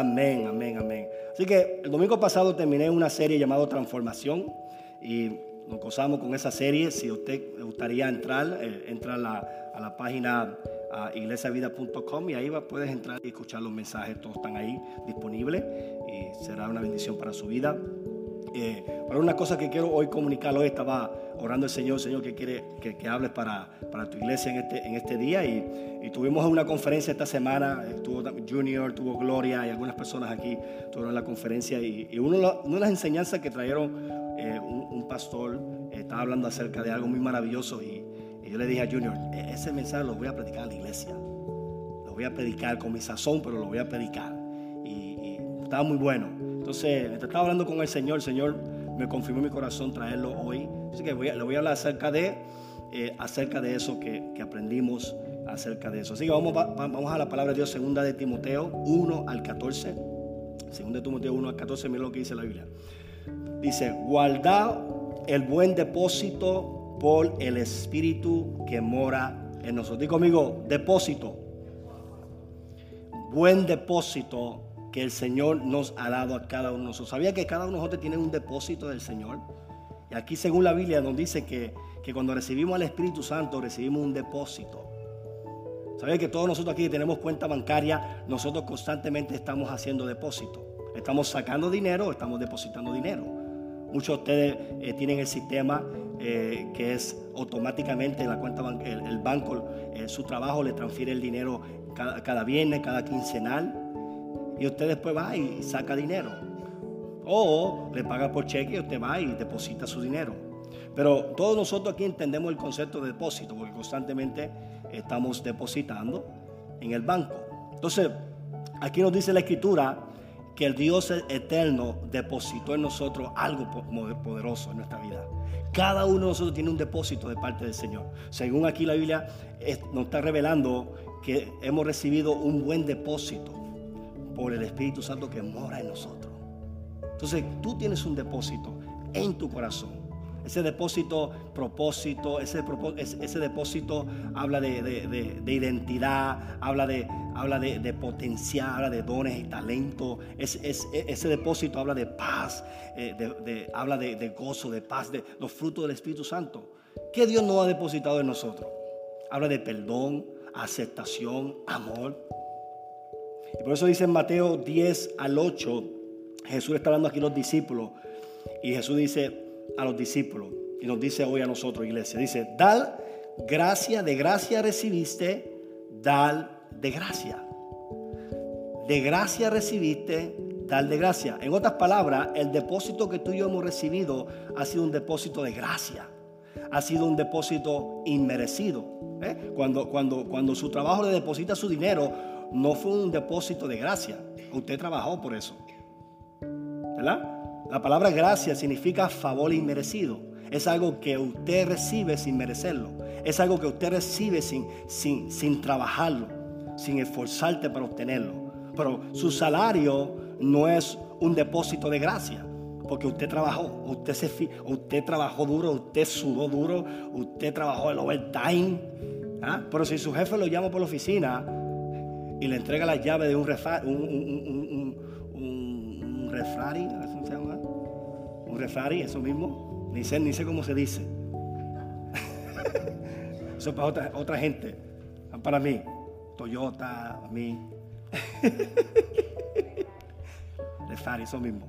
Amén, amén, amén. Así que el domingo pasado terminé una serie llamada Transformación y nos gozamos con esa serie. Si usted le gustaría entrar, eh, entra a la, a la página iglesiavida.com y ahí va, puedes entrar y escuchar los mensajes, todos están ahí disponibles y será una bendición para su vida. Eh, pero una cosa que quiero hoy comunicar, hoy estaba orando al Señor, Señor, que quiere que, que hables para, para, tu iglesia en este, en este día. Y, y, tuvimos una conferencia esta semana, estuvo Junior, tuvo Gloria y algunas personas aquí tuvieron la conferencia. Y, y uno, una de las enseñanzas que trajeron eh, un, pastor eh, estaba hablando acerca de algo muy maravilloso. Y, yo le dije a Junior, e, ese mensaje lo voy a predicar a la iglesia. Lo voy a predicar con mi sazón, pero lo voy a predicar. Y, estaba muy bueno. Entonces, estaba hablando con el Señor, Señor me confirmó mi corazón traerlo hoy. Así que voy le voy a hablar acerca de, eh, acerca de eso que, que, aprendimos acerca de eso. Así que vamos, vamos a la palabra de Dios, segunda de Timoteo 1 al 14. Segunda de Timoteo 1 al 14, mira lo que dice la Biblia. Dice, guardad el buen depósito por el Espíritu que mora en nosotros. Digo conmigo, depósito. Buen depósito que el Señor nos ha dado a cada uno de nosotros. ¿Sabía que cada uno de nosotros tiene un depósito del Señor? Y aquí según la Biblia nos dice que, que cuando recibimos al Espíritu Santo recibimos un depósito. ¿Sabía que todos nosotros aquí tenemos cuenta bancaria? Nosotros constantemente estamos haciendo depósito. Estamos sacando dinero, estamos depositando dinero. Muchos de ustedes eh, tienen el sistema eh, que es automáticamente la cuenta el, el banco, eh, su trabajo le transfiere el dinero cada, cada viernes, cada quincenal y usted después va y saca dinero. O le paga por cheque y usted va y deposita su dinero. Pero todos nosotros aquí entendemos el concepto de depósito porque constantemente estamos depositando en el banco. Entonces, aquí nos dice la escritura que el Dios eterno depositó en nosotros algo poderoso en nuestra vida. Cada uno de nosotros tiene un depósito de parte del Señor. Según aquí la Biblia nos está revelando que hemos recibido un buen depósito por el Espíritu Santo que mora en nosotros. Entonces tú tienes un depósito en tu corazón. Ese depósito, propósito, ese, depósito habla de, de, de, identidad, habla de, habla de, potencial, habla de dones y talento. Es, ese depósito habla de paz, eh, habla de, gozo, de paz, de los frutos del Espíritu Santo. ¿Qué Dios no ha depositado en nosotros? Habla de perdón, aceptación, amor. Y por eso dice en Mateo 10 al 8, Jesús está hablando aquí a los discípulos. Y Jesús dice a los discípulos, y nos dice hoy a nosotros, iglesia, dice, dal gracia, de gracia recibiste, dal de gracia. De gracia recibiste, dal de gracia. En otras palabras, el depósito que tú y yo hemos recibido ha sido un depósito de gracia. Ha sido un depósito inmerecido. ¿eh? Cuando, cuando, cuando su trabajo le deposita su dinero, no fue un depósito de gracia. Usted trabajó por eso. ¿Verdad? La palabra gracia significa favor inmerecido. Es algo que usted recibe sin merecerlo. Es algo que usted recibe sin, sin, sin trabajarlo, sin esforzarte para obtenerlo. Pero su salario no es un depósito de gracia. Porque usted trabajó, usted, se, usted trabajó duro, usted sudó duro, usted trabajó el overtime. ¿ah? Pero si su jefe lo llama por la oficina y le entrega la llave de un, refa, un, un, un, un refrari, ¿cómo se llama? Un refrari, eso mismo. Ni sé, ni sé cómo se dice. eso es para otra, otra gente. Para mí. Toyota, a mí. refrari, eso mismo.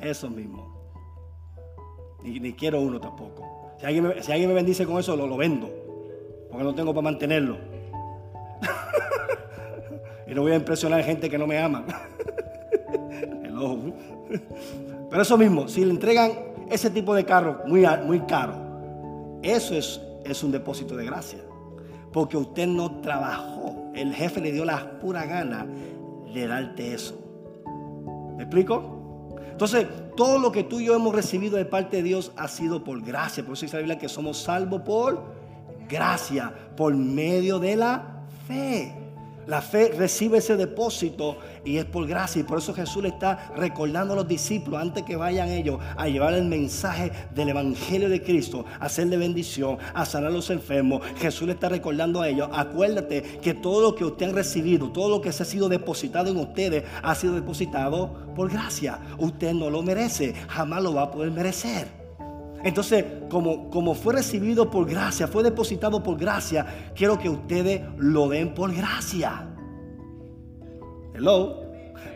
Eso mismo. Ni, ni, quiero uno tampoco. Si alguien, me, si alguien me bendice con eso, lo, lo vendo. Porque no tengo para mantenerlo. y no voy a impresionar a gente que no me ama. Pero eso mismo, si le entregan ese tipo de carro muy, muy caro, eso es, es un depósito de gracia. Porque usted no trabajó. El jefe le dio la pura gana de darte eso. ¿Me explico? Entonces, todo lo que tú y yo hemos recibido de parte de Dios ha sido por gracia. Por eso dice la Biblia que somos salvos por gracia, por medio de la fe. La fe recibe ese depósito y es por gracia. Y por eso Jesús le está recordando a los discípulos antes que vayan ellos a llevar el mensaje del Evangelio de Cristo, a hacerle bendición, a sanar a los enfermos. Jesús le está recordando a ellos, acuérdate que todo lo que usted han recibido, todo lo que se ha sido depositado en ustedes, ha sido depositado por gracia. Usted no lo merece, jamás lo va a poder merecer. Entonces, como, como fue recibido por gracia, fue depositado por gracia, quiero que ustedes lo den por gracia. Hello.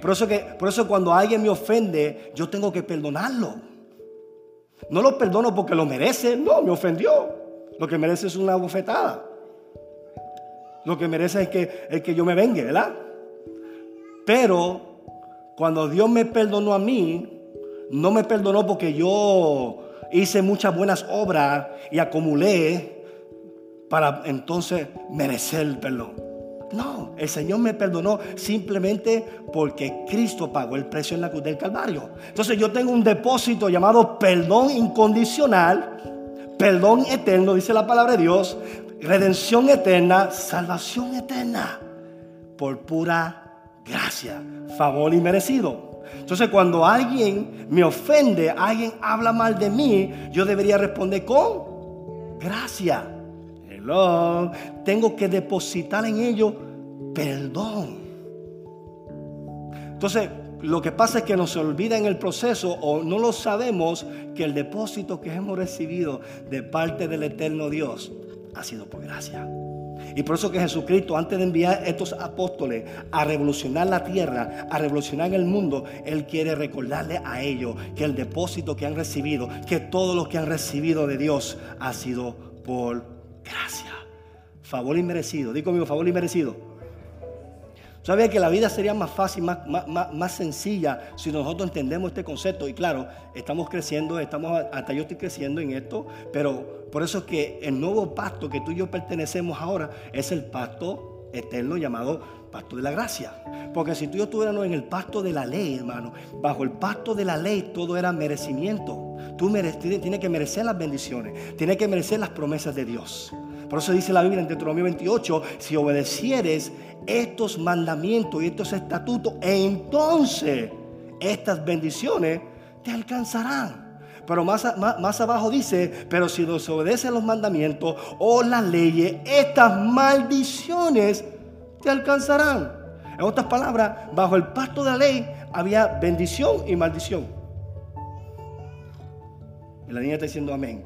Por eso, que, por eso cuando alguien me ofende, yo tengo que perdonarlo. No lo perdono porque lo merece, no, me ofendió. Lo que merece es una bofetada. Lo que merece es que, es que yo me vengue, ¿verdad? Pero cuando Dios me perdonó a mí, no me perdonó porque yo hice muchas buenas obras y acumulé para entonces merecer el perdón. No, el Señor me perdonó simplemente porque Cristo pagó el precio en la cruz del Calvario. Entonces yo tengo un depósito llamado perdón incondicional, perdón eterno, dice la palabra de Dios, redención eterna, salvación eterna, por pura gracia, favor y merecido. Entonces cuando alguien me ofende, alguien habla mal de mí, yo debería responder con gracia. Hello. Tengo que depositar en ello perdón. Entonces, lo que pasa es que nos olvida en el proceso o no lo sabemos que el depósito que hemos recibido de parte del eterno Dios ha sido por gracia. Y por eso que Jesucristo, antes de enviar estos apóstoles a revolucionar la tierra, a revolucionar el mundo, Él quiere recordarle a ellos que el depósito que han recibido, que todo lo que han recibido de Dios ha sido por gracia. Favor inmerecido. Digo conmigo, favor inmerecido. Sabía que la vida sería más fácil, más, más, sencilla si nosotros entendemos este concepto. Y claro, estamos creciendo, estamos, hasta yo estoy creciendo en esto, pero por eso es que el nuevo pacto que tú y yo pertenecemos ahora es el pacto eterno llamado pacto de la gracia. Porque si tú y yo estuviéramos en el pacto de la ley, hermano, bajo el pacto de la ley todo era merecimiento. Tú tienes que merecer las bendiciones, tienes que merecer las promesas de Dios. Por eso dice la Biblia en Deuteronomio 28, si obedecieres estos mandamientos y estos estatutos, entonces estas bendiciones te alcanzarán. Pero más, más, abajo dice, pero si desobedecen los mandamientos o las leyes, estas maldiciones te alcanzarán. En otras palabras, bajo el pacto de la ley había bendición y maldición. Y la niña está diciendo amén.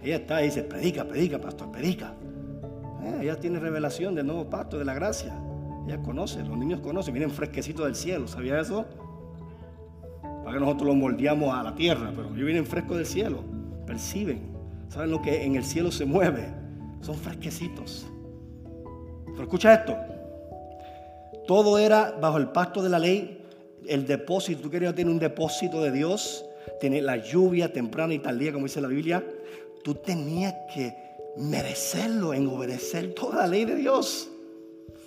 Ella está y dice, predica, predica, pastor, predica. Eh, ella tiene revelación del nuevo pacto, de la gracia. Ella conoce, los niños conocen, vienen fresquecitos del cielo. ¿Sabía eso? Para que nosotros los moldeamos a la tierra, pero ellos vienen frescos del cielo. Perciben, saben lo que en el cielo se mueve. Son fresquecitos. Pero escucha esto. Todo era bajo el pacto de la ley. El depósito, tú querías tener un depósito de Dios, tener la lluvia temprana y tardía, como dice la Biblia. Tú tenías que merecerlo en obedecer toda la ley de Dios.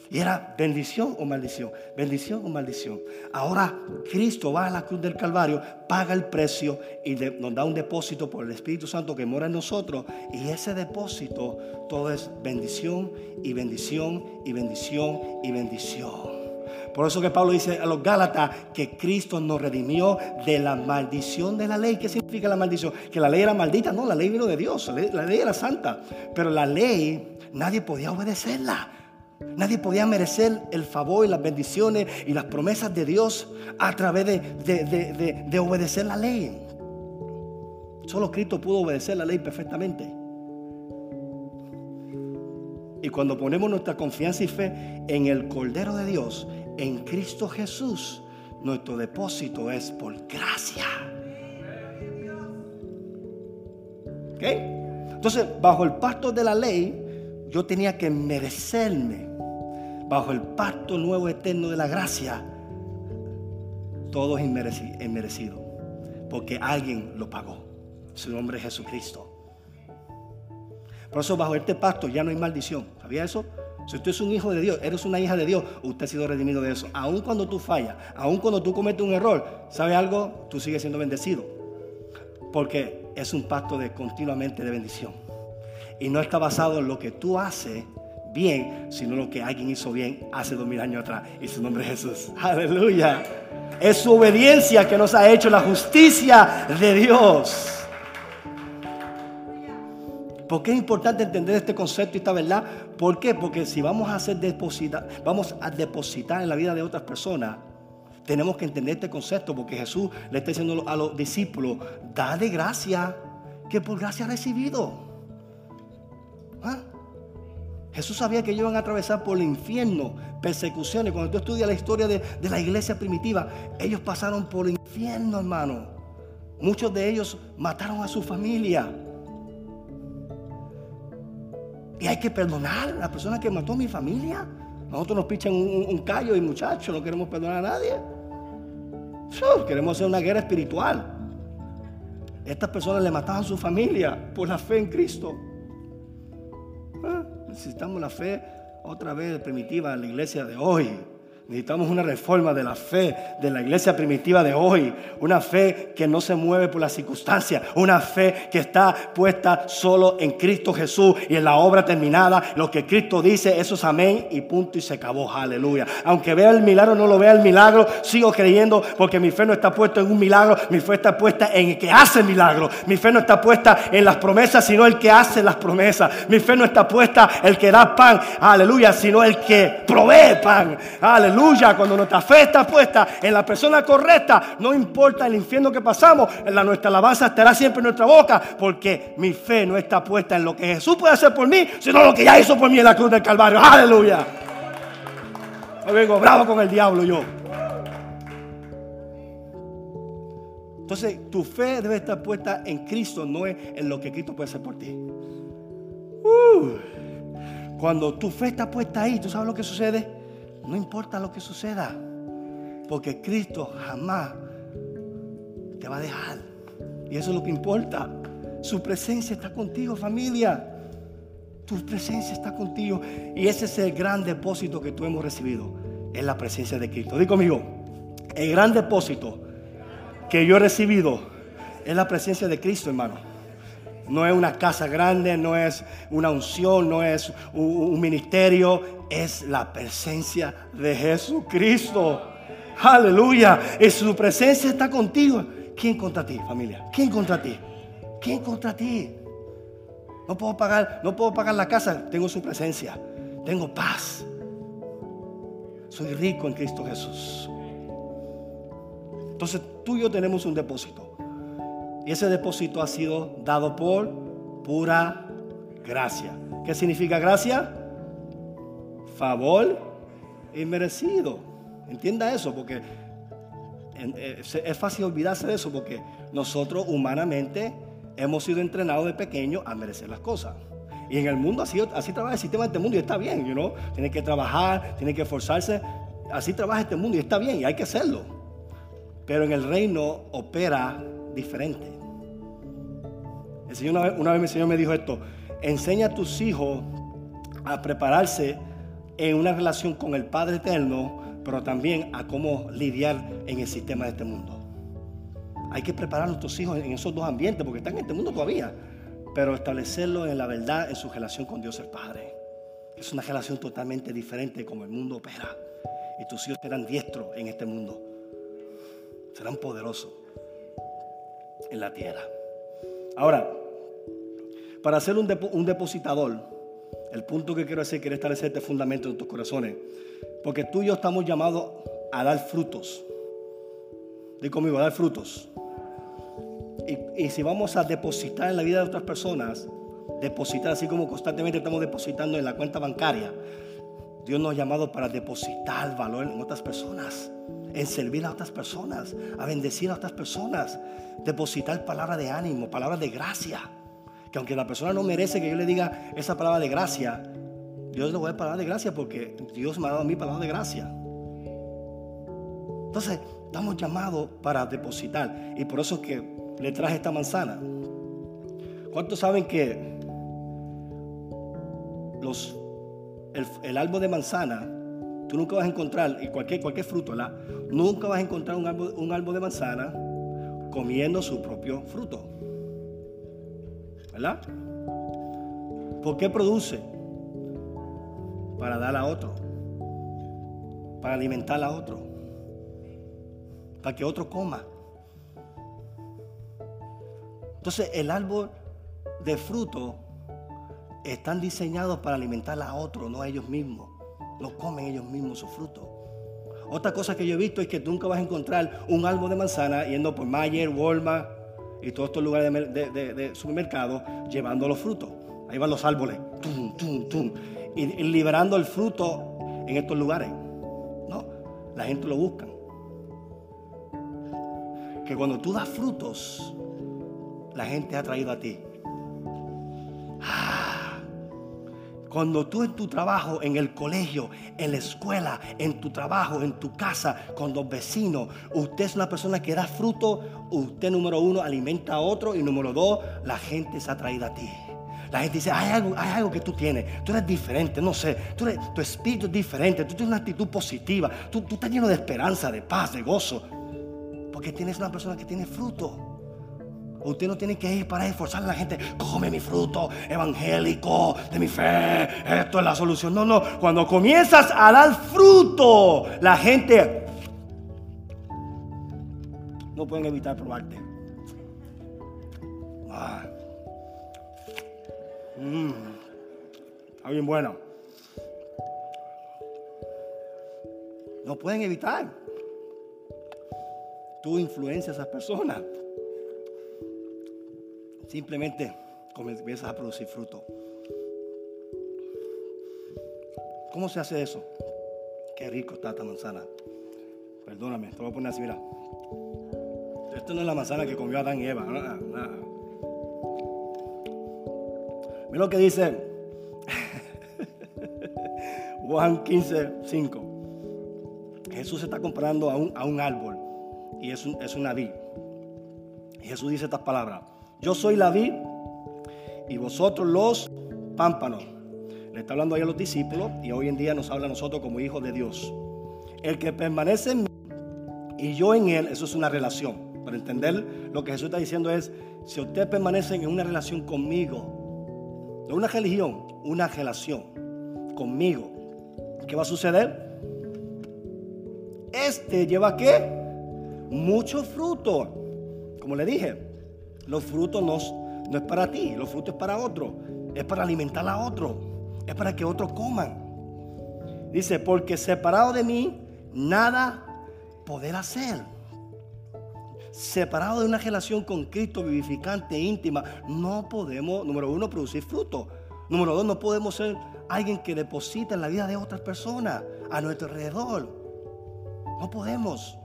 Y era bendición o maldición, bendición o maldición. Ahora Cristo va a la cruz del Calvario, paga el precio y nos da un depósito por el Espíritu Santo que mora en nosotros. Y ese depósito todo es bendición y bendición y bendición y bendición. Por eso que Pablo dice a los Gálatas que Cristo nos redimió de la maldición de la ley. ¿Qué significa la maldición? Que la ley era maldita. No, la ley vino de Dios. La ley, era santa. Pero la ley nadie podía obedecerla. Nadie podía merecer el favor y las bendiciones y las promesas de Dios a través de, de obedecer la ley. Solo Cristo pudo obedecer la ley perfectamente. Y cuando ponemos nuestra confianza y fe en el Cordero de Dios, en Cristo Jesús, nuestro depósito es por gracia. ¿Ok? Entonces, bajo el pacto de la ley, yo tenía que merecerme. Bajo el pacto nuevo eterno de la gracia, todo es inmerecido. Porque alguien lo pagó. Su nombre es Jesucristo. Por eso bajo este pacto ya no hay maldición. ¿Sabía eso? Si usted es un hijo de Dios, eres una hija de Dios, usted ha sido redimido de eso. Aun cuando tú fallas, aun cuando tú cometes un error, ¿sabe algo? Tú sigues siendo bendecido. Porque es un pacto de continuamente de bendición. Y no está basado en lo que tú haces bien, sino lo que alguien hizo bien hace dos mil años atrás. Y su nombre es Jesús. Aleluya. Es su obediencia que nos ha hecho la justicia de Dios. ¿Por qué es importante entender este concepto y esta verdad? ¿Por qué? Porque si vamos a hacer depositar, vamos a depositar en la vida de otras personas, tenemos que entender este concepto porque Jesús le está diciendo a los discípulos, da de gracia que por gracia ha recibido. Jesús sabía que ellos iban a atravesar por el infierno, persecuciones. Cuando tú estudias la historia de, de la iglesia primitiva, ellos pasaron por el infierno, hermano. Muchos de ellos mataron a su familia. Y hay que perdonar a la persona que mató a mi familia. Nosotros nos pichan un, callo y muchachos, no queremos perdonar a nadie. queremos hacer una guerra espiritual. Estas personas le mataban a su familia por la fe en Cristo. Necesitamos la fe otra vez primitiva en la iglesia de hoy. Necesitamos una reforma de la fe de la iglesia primitiva de hoy. Una fe que no se mueve por las circunstancias. Una fe que está puesta solo en Cristo Jesús y en la obra terminada. Lo que Cristo dice, eso es amén y punto y se acabó. Aleluya. Aunque vea el milagro, no lo vea el milagro, sigo creyendo porque mi fe no está puesta en un milagro. Mi fe está puesta en el que hace milagro. Mi fe no está puesta en las promesas, sino el que hace las promesas. Mi fe no está puesta en el que da pan. Aleluya. Sino el que provee pan. Aleluya Aleluya, cuando nuestra fe está puesta en la persona correcta, no importa el infierno que pasamos, la, nuestra alabanza estará siempre en nuestra boca, porque mi fe no está puesta en lo que Jesús puede hacer por mí, sino lo que ya hizo por mí en la cruz del Calvario. Aleluya. Me vengo bravo con el diablo yo. Entonces, tu fe debe estar puesta en Cristo, no en lo que Cristo puede hacer por ti. Uh. cuando tu fe está puesta ahí, ¿tú sabes lo que sucede? No importa lo que suceda, porque Cristo jamás te va a dejar. Y eso es lo que importa. Su presencia está contigo, familia. Tu presencia está contigo. Y ese es el gran depósito que tú hemos recibido. Es la presencia de Cristo. Digo conmigo, el gran depósito que yo he recibido es la presencia de Cristo, hermano. No es una casa grande, no es una unción, no es un, ministerio, es la presencia de Jesucristo. Aleluya. Y su presencia está contigo. ¿Quién contra ti, familia? ¿Quién contra ti? ¿Quién contra ti? No puedo pagar, no puedo pagar la casa, tengo su presencia. Tengo paz. Soy rico en Cristo Jesús. Entonces tú y yo tenemos un depósito. Y ese depósito ha sido dado por pura gracia. ¿Qué significa gracia? Favor inmerecido. Entienda eso, porque eh, es fácil olvidarse de eso, porque nosotros humanamente hemos sido entrenados de pequeño a merecer las cosas. Y en el mundo así, trabaja el sistema de este mundo y está bien, you know? Tiene que trabajar, tiene que esforzarse. Así trabaja este mundo y está bien y hay que hacerlo. Pero en el reino opera diferente. El Señor una vez, Señor me dijo esto, enseña a tus hijos a prepararse en una relación con el Padre Eterno, pero también a cómo lidiar en el sistema de este mundo. Hay que preparar a nuestros hijos en esos dos ambientes, porque están en este mundo todavía, pero establecerlo en la verdad, en su relación con Dios el Padre. Es una relación totalmente diferente como el mundo opera. Y tus hijos serán diestros en este mundo. Serán poderosos en la tierra. Ahora, para ser un, depositador, el punto que quiero hacer, quiero establecer este fundamento en tus corazones. Porque tú y yo estamos llamados a dar frutos. Dí conmigo, a dar frutos. Y, y, si vamos a depositar en la vida de otras personas, depositar así como constantemente estamos depositando en la cuenta bancaria, Dios nos ha llamado para depositar valor en otras personas, en servir a otras personas, a bendecir a otras personas, depositar palabras de ánimo, palabras de gracia. Que aunque la persona no merece que yo le diga esa palabra de gracia, Dios le voy a dar palabra de gracia porque Dios me ha dado a mí palabra de gracia. Entonces, estamos llamados para depositar. Y por eso es que le traje esta manzana. ¿Cuántos saben que los el, árbol de manzana, tú nunca vas a encontrar, y cualquier, cualquier fruto, ¿verdad? Nunca vas a encontrar un árbol, un árbol de manzana comiendo su propio fruto. ¿Verdad? ¿Por qué produce? para dar a otro, para alimentar a otro, para que otro coma. Entonces el árbol de fruto están diseñados para alimentar a otro, no a ellos mismos. No comen ellos mismos su fruto. Otra cosa que yo he visto es que nunca vas a encontrar un árbol de manzana yendo por Mayer, Walmart y todos estos lugares de, supermercado llevando los frutos. Ahí van los árboles, tum, tum, tum, y, liberando el fruto en estos lugares. No, la gente lo busca. Que cuando tú das frutos, la gente ha traído a ti. Cuando tú en tu trabajo, en el colegio, en la escuela, en tu trabajo, en tu casa, con los vecinos, usted es una persona que da fruto, usted número uno alimenta a otro y número dos, la gente se ha traído a ti. La gente dice, hay algo, hay algo que tú tienes, tú eres diferente, no sé, tú tu espíritu es diferente, tú tienes una actitud positiva, tú, tú estás lleno de esperanza, de paz, de gozo, porque tienes una persona que tiene fruto. Usted no tiene que ir para esforzar a la gente. Come mi fruto evangélico de mi fe. Esto es la solución. No, no. Cuando comienzas a dar fruto, la gente no pueden evitar probarte. Ah. Mm. Está bien bueno. No pueden evitar. Tú influencias a esas personas. Simplemente comienzas a producir fruto. ¿Cómo se hace eso? Qué rico está esta manzana. Perdóname, te voy a poner así, mira. Esto no es la manzana que comió Adán y Eva. Mira lo que dice Juan 15, 5. Jesús está comparando a un, árbol y es, un, es una vid. Jesús dice estas palabras. Yo soy la vid y vosotros los pámpanos. Le está hablando ahí a los discípulos y hoy en día nos habla a nosotros como hijos de Dios. El que permanece en mí y yo en él, eso es una relación. Para entender lo que Jesús está diciendo es, si ustedes permanecen en una relación conmigo, no una religión, una relación conmigo, ¿qué va a suceder? Este lleva qué? Mucho fruto. Como le dije, los frutos no, es para ti, los frutos es para otro. Es para alimentar a otro. Es para que otros coman. Dice, porque separado de mí, nada poder hacer. Separado de una relación con Cristo vivificante, e íntima, no podemos, número uno, producir fruto. Número dos, no podemos ser alguien que deposita en la vida de otras personas a nuestro alrededor. No podemos.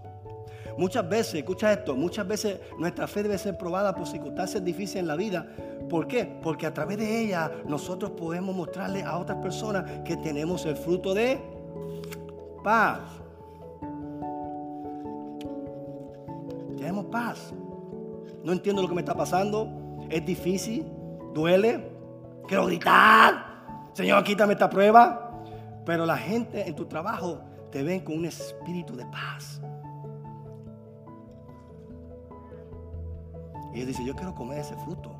Muchas veces, escucha esto, muchas veces nuestra fe debe ser probada por circunstancias difíciles en la vida. ¿Por qué? Porque a través de ella nosotros podemos mostrarle a otras personas que tenemos el fruto de paz. Tenemos paz. No entiendo lo que me está pasando. Es difícil, duele. Quiero gritar. Señor, quítame esta prueba. Pero la gente en tu trabajo te ven con un espíritu de paz. Y él dice, yo quiero comer ese fruto.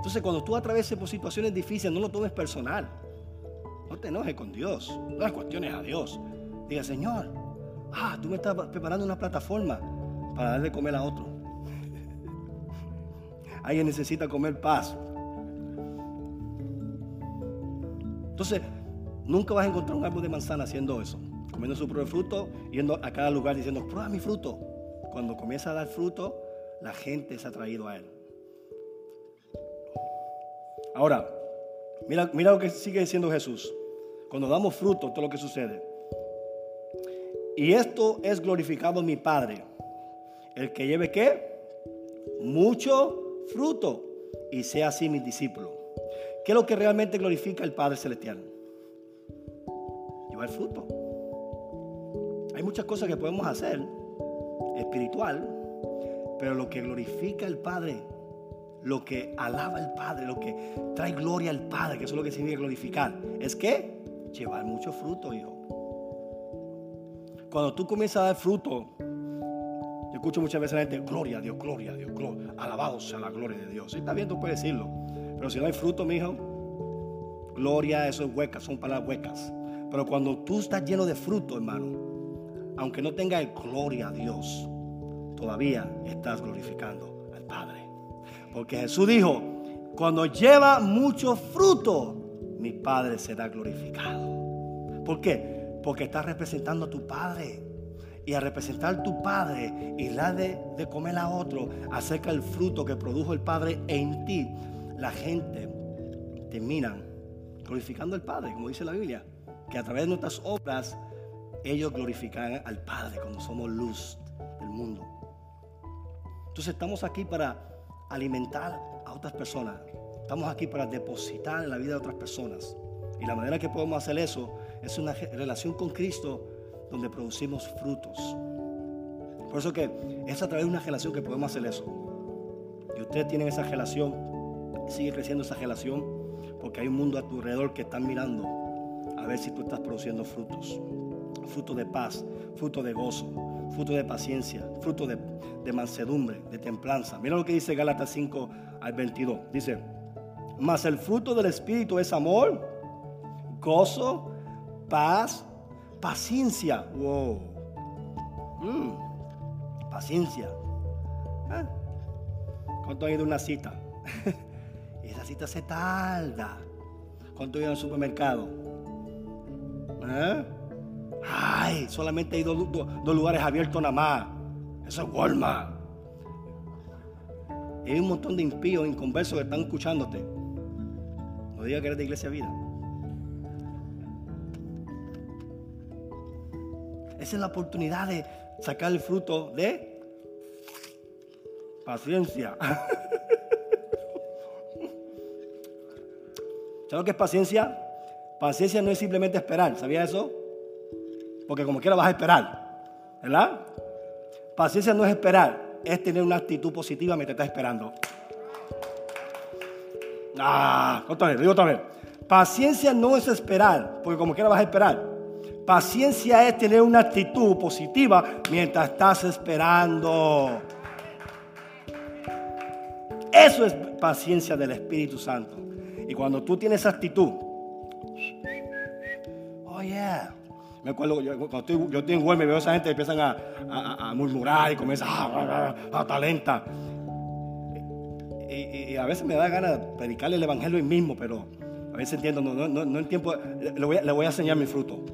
Entonces cuando tú atraveses por situaciones difíciles, no lo tomes personal. No te enojes con Dios. No las cuestiones a Dios. Diga, Señor, ah, tú me estás preparando una plataforma para darle comer a otro. Alguien necesita comer paz. Entonces, nunca vas a encontrar un árbol de manzana haciendo eso. Comiendo su propio fruto, yendo a cada lugar diciendo, prueba mi fruto. Cuando comienza a dar fruto, la gente se ha traído a él. Ahora, mira, mira lo que sigue diciendo Jesús. Cuando damos fruto, todo lo que sucede. Y esto es glorificado mi Padre. El que lleve qué? Mucho fruto y sea así mi discípulo. ¿Qué es lo que realmente glorifica el Padre Celestial? Llevar fruto. Hay muchas cosas que podemos hacer espiritual, pero lo que glorifica al Padre, lo que alaba al Padre, lo que trae gloria al Padre, que eso es lo que significa glorificar, es que llevar mucho fruto, hijo. Cuando tú comienzas a dar fruto, yo escucho muchas veces a la gente, gloria a Dios, gloria a Dios, gloria, alabado sea la gloria de Dios. Si está bien, tú puedes decirlo, pero si no hay fruto, mi hijo, gloria, eso es huecas, son palabras huecas. Pero cuando tú estás lleno de fruto, hermano, aunque no tenga gloria a Dios, todavía estás glorificando al Padre. Porque Jesús dijo, cuando lleva mucho fruto, mi Padre será glorificado. ¿Por qué? Porque estás representando a tu Padre. Y a representar a tu Padre y la de, de comer a otro acerca del fruto que produjo el Padre en ti, la gente termina glorificando al Padre, como dice la Biblia que a través de nuestras obras ellos glorifican al Padre cuando somos luz del mundo. Entonces estamos aquí para alimentar a otras personas. Estamos aquí para depositar en la vida de otras personas. Y la manera que podemos hacer eso es una relación con Cristo donde producimos frutos. Por eso que es a través de una relación que podemos hacer eso. Y ustedes tienen esa relación, sigue creciendo esa relación, porque hay un mundo a tu alrededor que están mirando a ver si tú estás produciendo frutos. Fruto de paz, fruto de gozo, fruto de paciencia, fruto de, mansedumbre, de templanza. Mira lo que dice Gálatas 5 al 22. Dice, mas el fruto del Espíritu es amor, gozo, paz, paciencia. Wow. Mm, paciencia. ¿Eh? ¿Cuánto han ido una cita? esa cita se tarda. ¿Cuánto han ido al supermercado? ¿Eh? Ay, solamente hay dos, lugares abiertos nada más. Eso es Walmart. Y hay un montón de impíos, inconversos que están escuchándote. No digas que eres de Iglesia Vida. Esa es la oportunidad de sacar el fruto de paciencia. ¿Sabes lo que es paciencia? Paciencia no es simplemente esperar, ¿sabía eso? Porque como quiera vas a esperar, ¿verdad? Paciencia no es esperar, es tener una actitud positiva mientras estás esperando. Ah, otra vez, digo otra vez. Paciencia no es esperar, porque como quiera vas a esperar. Paciencia es tener una actitud positiva mientras estás esperando. Eso es paciencia del Espíritu Santo. Y cuando tú tienes actitud, Oh, yeah. Me acuerdo, yo, cuando estoy, yo estoy en Güemes, veo a esa gente que empiezan a, murmurar y comienzan a, a, talenta. Y, a veces me da ganas de predicarle el evangelio hoy mismo, pero a veces entiendo, no, no, no en tiempo, le voy, le voy a enseñar mi fruto.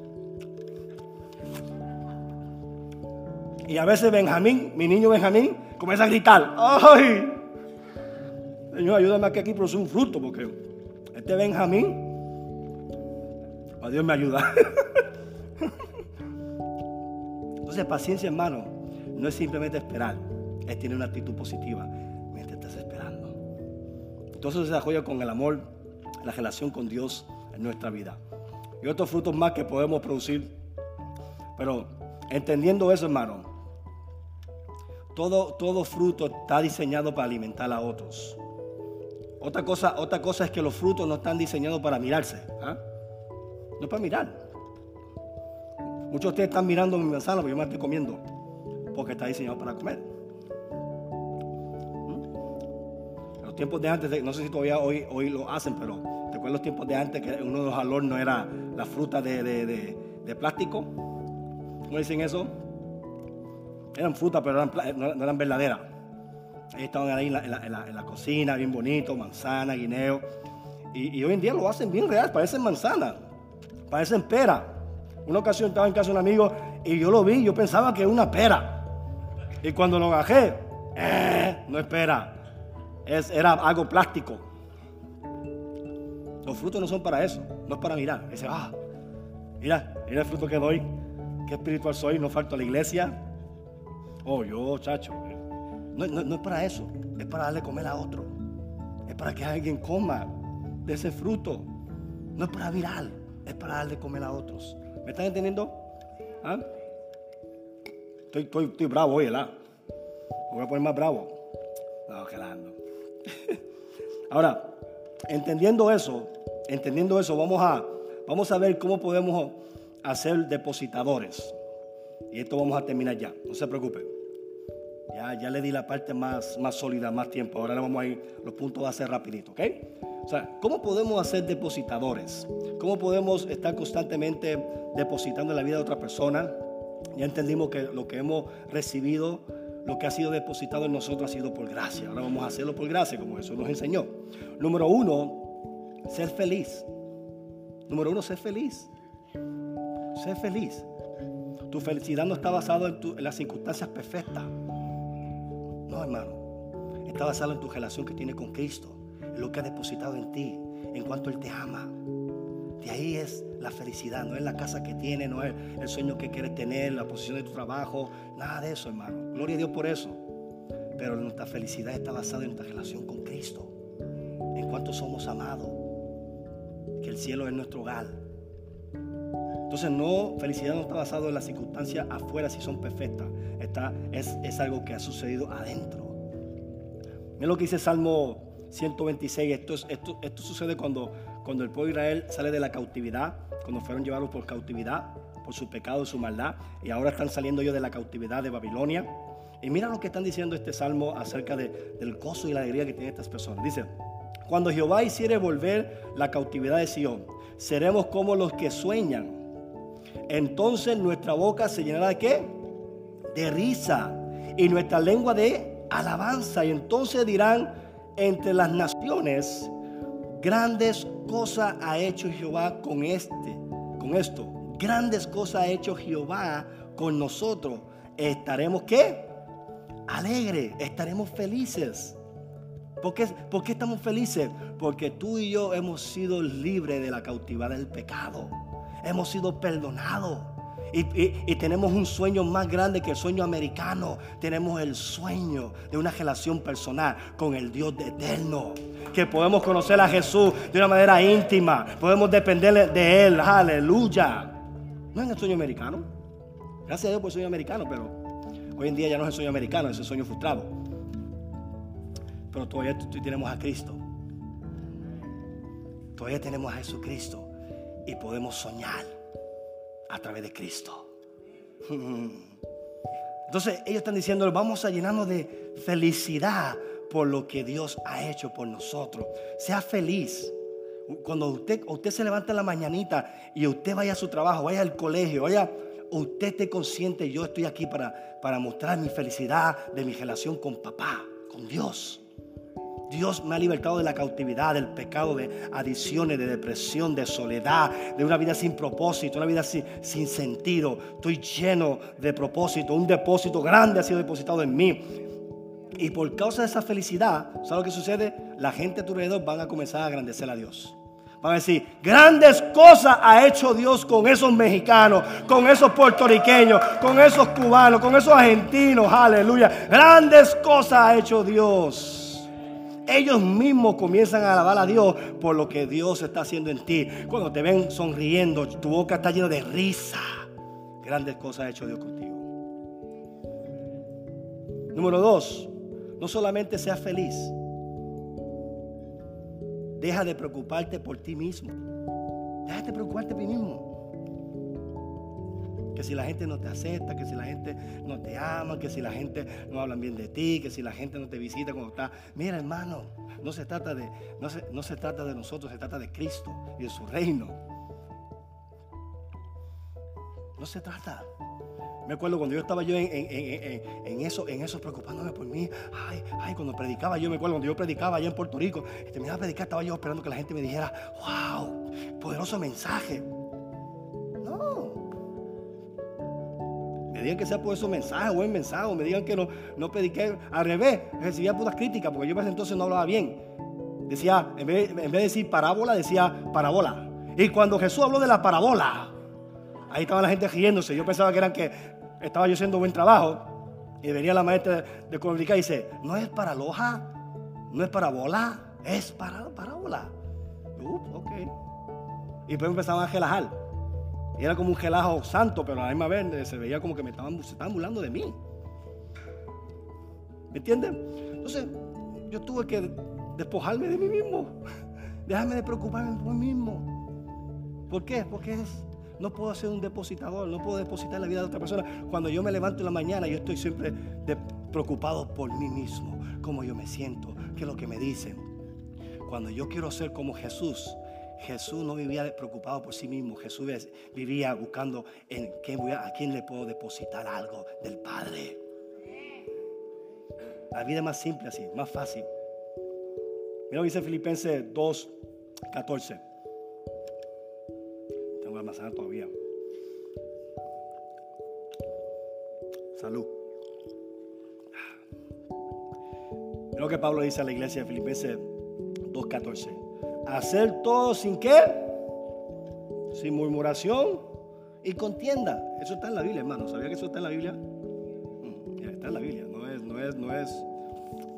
Y a veces Benjamín, mi niño Benjamín, comienza a gritar, ¡ay! Señor, ayúdame a que aquí produce un fruto, porque este Benjamín Dios me ayuda. Entonces, paciencia, hermano, no es simplemente esperar, es tener una actitud positiva mientras estás esperando. Entonces se desarrolla con el amor, la relación con Dios en nuestra vida. Y otros frutos más que podemos producir. Pero entendiendo eso, hermano, todo, todo fruto está diseñado para alimentar a otros. Otra cosa, otra cosa es que los frutos no están diseñados para mirarse. ¿ah? No es para mirar. Muchos de ustedes están mirando mi manzana, pero yo me estoy comiendo. Porque está diseñado para comer. ¿Mm? En los tiempos de antes, no sé si todavía hoy, hoy lo hacen, pero recuerdo los tiempos de antes que uno de los alornos era la fruta de, plástico. ¿Cómo dicen eso? Eran frutas, pero no, eran verdaderas. Estaban ahí en la, cocina, bien bonito, manzana, guineo. Y, y, hoy en día lo hacen bien real, parecen manzanas parecen pera. Una ocasión estaba en casa de un amigo y yo lo vi, yo pensaba que era una pera. Y cuando lo bajé, eh, no es pera, era algo plástico. Los frutos no son para eso, no es para mirar. Dice, ah, mira, mira el fruto que doy, qué espiritual soy, no falto a la iglesia. Oh, yo, chacho. No, es para eso, es para darle comer a otro. Es para que alguien coma de ese fruto. No es para mirar es para darle comer a otros. ¿Me están entendiendo? ¿Ah? Estoy, estoy, bravo hoy, ¿verdad? Me voy a poner más bravo. No. Ahora, entendiendo eso, entendiendo eso, vamos a, vamos a ver cómo podemos hacer depositadores. Y esto vamos a terminar ya, no se preocupen. Ya, ya le di la parte más, más sólida, más tiempo. Ahora vamos a ir, los puntos va a ser rapidito, ¿ok? O sea, ¿cómo podemos hacer depositadores? ¿Cómo podemos estar constantemente depositando en la vida de otra persona? Ya entendimos que lo que hemos recibido, lo que ha sido depositado en nosotros ha sido por gracia. Ahora vamos a hacerlo por gracia, como eso nos enseñó. Número uno, ser feliz. Número uno, ser feliz. Ser feliz. Tu felicidad no está basada en, las circunstancias perfectas. No, hermano. Está basada en tu relación que tienes con Cristo. En lo que ha depositado en ti. En cuanto Él te ama. De ahí es la felicidad. No es la casa que tienes. No es el sueño que quieres tener. La posición de tu trabajo. Nada de eso, hermano. Gloria a Dios por eso. Pero nuestra felicidad está basada en nuestra relación con Cristo. En cuanto somos amados. Que el cielo es nuestro hogar entonces no, felicidad no está basado en las circunstancias afuera si son perfectas. Está, es, es algo que ha sucedido adentro. Mira lo que dice Salmo 126. Esto, esto, esto sucede cuando, cuando el pueblo de Israel sale de la cautividad, cuando fueron llevados por cautividad, por su pecado y su maldad, y ahora están saliendo ellos de la cautividad de Babilonia. Y mira lo que están diciendo este salmo acerca de, del gozo y la alegría que tienen estas personas. Dice, cuando Jehová hiciere volver la cautividad de Sion, seremos como los que sueñan entonces nuestra boca se llenará de qué? De risa y nuestra lengua de alabanza. Y entonces dirán entre las naciones, grandes cosas ha hecho Jehová con este, con esto. Grandes cosas ha hecho Jehová con nosotros. Estaremos qué? Alegres, estaremos felices. ¿Por ¿Por qué estamos felices? Porque tú y yo hemos sido libres de la cautividad del pecado hemos sido perdonados. Y, tenemos un sueño más grande que el sueño americano. Tenemos el sueño de una relación personal con el Dios eterno. Que podemos conocer a Jesús de una manera íntima. Podemos depender de Él. Aleluya. No es el sueño americano. Gracias a Dios por el sueño americano, pero hoy en día ya no es el sueño americano, es el sueño frustrado. Pero todavía tenemos a Cristo. Todavía tenemos a Jesucristo y podemos soñar a través de Cristo. Entonces ellos están diciendo, vamos a llenarnos de felicidad por lo que Dios ha hecho por nosotros. Sea feliz. Cuando usted, usted se levanta en la mañanita y usted vaya a su trabajo, vaya al colegio, vaya, usted esté consciente, yo estoy aquí para, para mostrar mi felicidad de mi relación con papá, con Dios. Dios me ha libertado de la cautividad, del pecado, de adicciones, de depresión, de soledad, de una vida sin propósito, una vida sin, sentido. Estoy lleno de propósito. Un depósito grande ha sido depositado en mí. Y por causa de esa felicidad, ¿sabes lo que sucede? La gente a tu alrededor van a comenzar a agrandecer a Dios. Van a decir, grandes cosas ha hecho Dios con esos mexicanos, con esos puertorriqueños, con esos cubanos, con esos argentinos, aleluya. Grandes cosas ha hecho Dios ellos mismos comienzan a alabar a Dios por lo que Dios está haciendo en ti. Cuando te ven sonriendo, tu boca está llena de risa. Grandes cosas ha hecho Dios contigo. Número dos, no solamente seas feliz. Deja de preocuparte por ti mismo. Deja de preocuparte por ti mismo que si la gente no te acepta, que si la gente no te ama, que si la gente no habla bien de ti, que si la gente no te visita cuando está. Mira, hermano, no se trata de, no se, no se trata de nosotros, se trata de Cristo y de su reino. No se trata. Me acuerdo cuando yo estaba yo en, eso, en eso preocupándome por mí. Ay, ay, cuando predicaba yo, me acuerdo cuando yo predicaba allá en Puerto Rico, terminaba de predicar, estaba yo esperando que la gente me dijera, wow, poderoso mensaje. Digan que sea por esos mensajes, buen mensaje, me digan que no, no prediqué. Al revés, recibía puras críticas porque yo para entonces no hablaba bien. Decía, en vez, en vez de decir parábola, decía parabola. Y cuando Jesús habló de la parábola, ahí estaba la gente riéndose. Yo pensaba que eran que estaba yo haciendo buen trabajo. Y venía la maestra de comunicar y dice, no es para loja, no es parabola, es para parábola. ok. Y después empezaban a relajar. Era como un gelajo santo, pero a la misma vez se veía como que me estaban, se estaban burlando de mí. ¿Me entienden? Entonces, yo tuve que despojarme de mí mismo. Dejarme de preocuparme por mí mismo. ¿Por qué? Porque es, no puedo ser un depositador, no puedo depositar la vida de otra persona. Cuando yo me levanto en la mañana, yo estoy siempre preocupado por mí mismo, cómo yo me siento, qué es lo que me dicen. Cuando yo quiero ser como Jesús, Jesús no vivía preocupado por sí mismo. Jesús vivía buscando en a, quién le puedo depositar algo del Padre. La vida es más simple así, más fácil. Mira lo que dice Filipenses 2, 14. Tengo que almacenar todavía. Salud. Mira lo que Pablo dice a la iglesia de Filipenses 2.14. Hacer todo sin qué? Sin murmuración y contienda. Eso está en la Biblia, hermano. ¿Sabía que eso está en la Biblia? Mm, está en la Biblia. No es, no es, no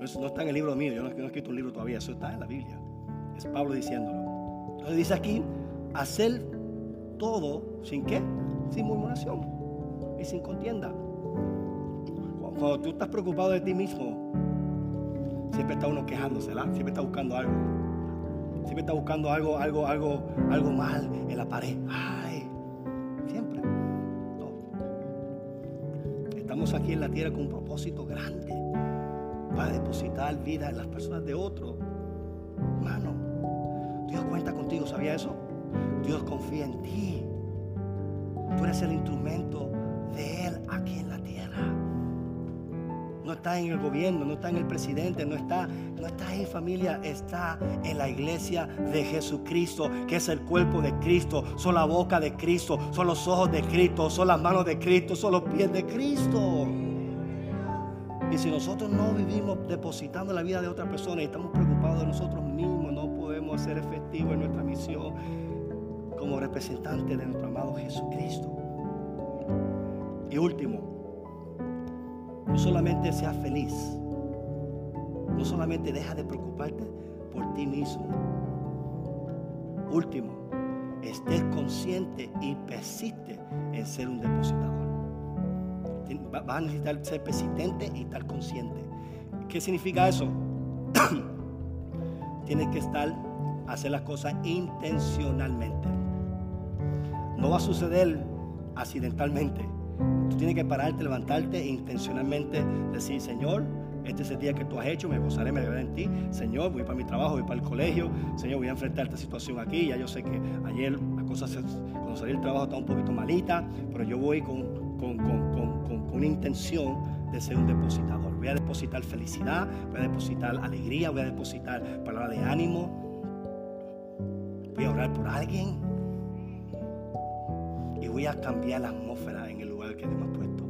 es, no, está en el libro mío. Yo no, he escrito un libro todavía. Eso está en la Biblia. Es Pablo diciéndolo. Entonces dice aquí, hacer todo sin qué? Sin murmuración y sin contienda. Cuando tú estás preocupado de ti mismo, siempre está uno quejándose, ¿verdad? Siempre está buscando algo. Siempre está buscando algo, algo, algo, algo mal en la pared. Ay, siempre. Estamos aquí en la tierra con un propósito grande para depositar vida en las personas de otro. Hermano, Dios cuenta contigo, ¿sabía eso? Dios confía en ti. Tú eres el instrumento de Él aquí en la tierra no está en el gobierno, no está en el presidente, no está, no en familia, está en la iglesia de Jesucristo, que es el cuerpo de Cristo, son la boca de Cristo, son los ojos de Cristo, son las manos de Cristo, son los pies de Cristo. Y si nosotros no vivimos depositando la vida de otra persona y estamos preocupados de nosotros mismos, no podemos ser efectivos en nuestra misión como representantes de nuestro amado Jesucristo. Y último, no solamente seas feliz, no solamente deja de preocuparte por ti mismo. Último, estés consciente y persiste en ser un depositador. Vas a necesitar ser persistente y estar consciente. ¿Qué significa eso? Tienes que estar, hacer las cosas intencionalmente. No va a suceder accidentalmente Tú tienes que pararte, levantarte e intencionalmente decir, Señor, este es el día que tú has hecho, me gozaré, me alegraré en ti. Señor, voy para mi trabajo, voy para el colegio. Señor, voy a enfrentar esta situación aquí. Ya yo sé que ayer la cosa, cuando salí del trabajo estaba un poquito malita, pero yo voy con, con, con, con una intención de ser un depositador. Voy a depositar felicidad, voy a depositar alegría, voy a depositar palabra de ánimo. Voy a orar por alguien y voy a cambiar la atmósfera que Dios me ha puesto.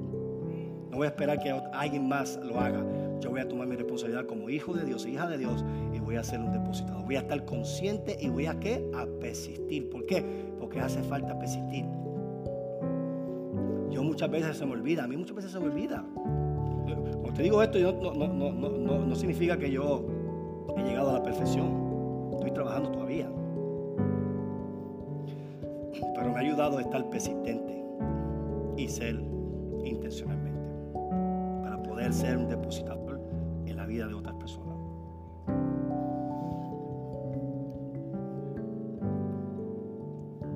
No voy a esperar que alguien más lo haga. Yo voy a tomar mi responsabilidad como hijo de Dios, hija de Dios, y voy a ser un depositado. Voy a estar consciente y voy a qué? A persistir. ¿Por qué? Porque hace falta persistir. Yo muchas veces se me olvida, a mí muchas veces se me olvida. Cuando te digo esto, no, no, no, no, no significa que yo he llegado a la perfección. Estoy trabajando todavía. Pero me ha ayudado a estar persistente y ser intencionalmente para poder ser un depositador en la vida de otras personas.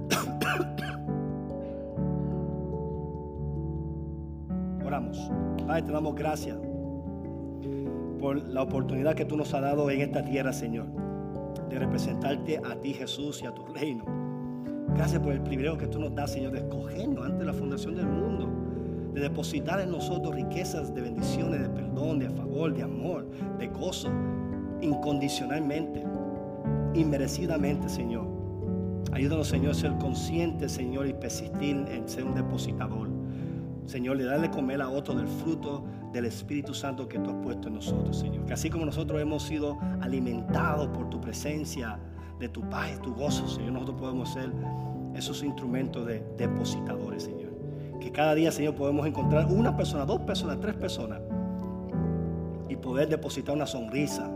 Oramos. Padre, te damos gracias por la oportunidad que tú nos has dado en esta tierra, Señor, de representarte a ti, Jesús, y a tu reino. Gracias por el privilegio que tú nos das, Señor, de escogernos antes de la fundación del mundo, de depositar en nosotros riquezas de bendiciones, de perdón, de favor, de amor, de gozo, incondicionalmente, inmerecidamente, Señor. Ayúdanos, Señor, a ser conscientes, Señor, y persistir en ser un depositador. Señor, de darle comer a otro del fruto del Espíritu Santo que tú has puesto en nosotros, Señor. Que así como nosotros hemos sido alimentados por tu presencia, de tu paz y tu gozo, Señor. Nosotros podemos ser esos instrumentos de depositadores, Señor. Que cada día, Señor, podemos encontrar una persona, dos personas, tres personas y poder depositar una sonrisa,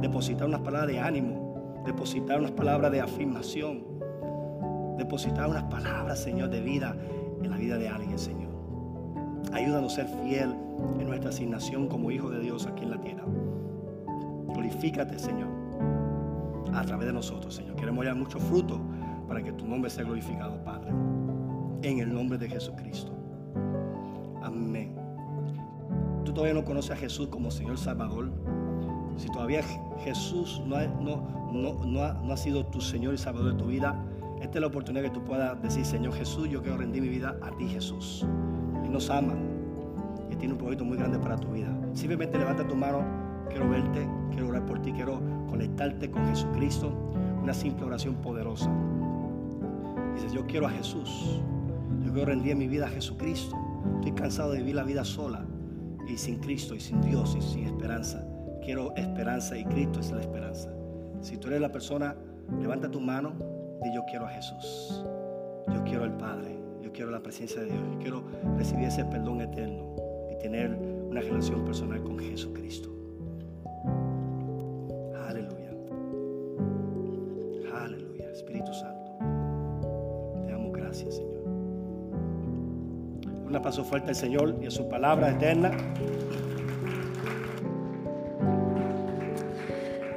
depositar unas palabras de ánimo, depositar unas palabras de afirmación, depositar unas palabras, Señor, de vida en la vida de alguien, Señor. Ayúdanos a ser fiel en nuestra asignación como hijo de Dios aquí en la tierra. Glorifícate, Señor a través de nosotros, Señor. Queremos dar mucho fruto para que tu nombre sea glorificado, Padre. En el nombre de Jesucristo. Amén. tú todavía no conoces a Jesús como Señor Salvador, si todavía Jesús no ha, no, no, no, ha, no ha sido tu Señor y Salvador de tu vida, esta es la oportunidad que tú puedas decir, Señor Jesús, yo quiero rendir mi vida a ti, Jesús. Él nos ama y tiene un proyecto muy grande para tu vida. Simplemente levanta tu mano, quiero verte, quiero orar por ti, quiero conectarte con Jesucristo. Una simple oración poderosa. Dices, yo quiero a Jesús. Yo quiero rendir mi vida a Jesucristo. Estoy cansado de vivir la vida sola y sin Cristo y sin Dios y sin esperanza. Quiero esperanza y Cristo es la esperanza. Si tú eres la persona, levanta tu mano y yo quiero a Jesús. Yo quiero al Padre. Yo quiero la presencia de Dios. Yo quiero recibir ese perdón eterno y tener una relación personal con Jesucristo. Aplauso fuerte al Señor y a su palabra eterna.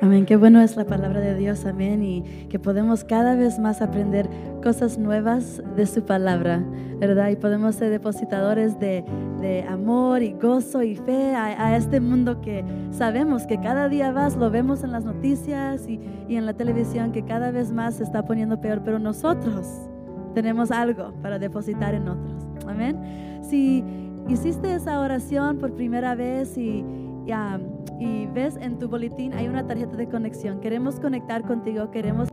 Amén, qué bueno es la palabra de Dios, amén, y que podemos cada vez más aprender cosas nuevas de su palabra, ¿verdad? Y podemos ser depositadores de, de amor y gozo y fe a, a, este mundo que sabemos que cada día más lo vemos en las noticias y, y en la televisión, que cada vez más se está poniendo peor, pero nosotros tenemos algo para depositar en otros, amén. Si hiciste esa oración por primera vez y... y um, y ves en tu boletín hay una tarjeta de conexión. Queremos conectar contigo, queremos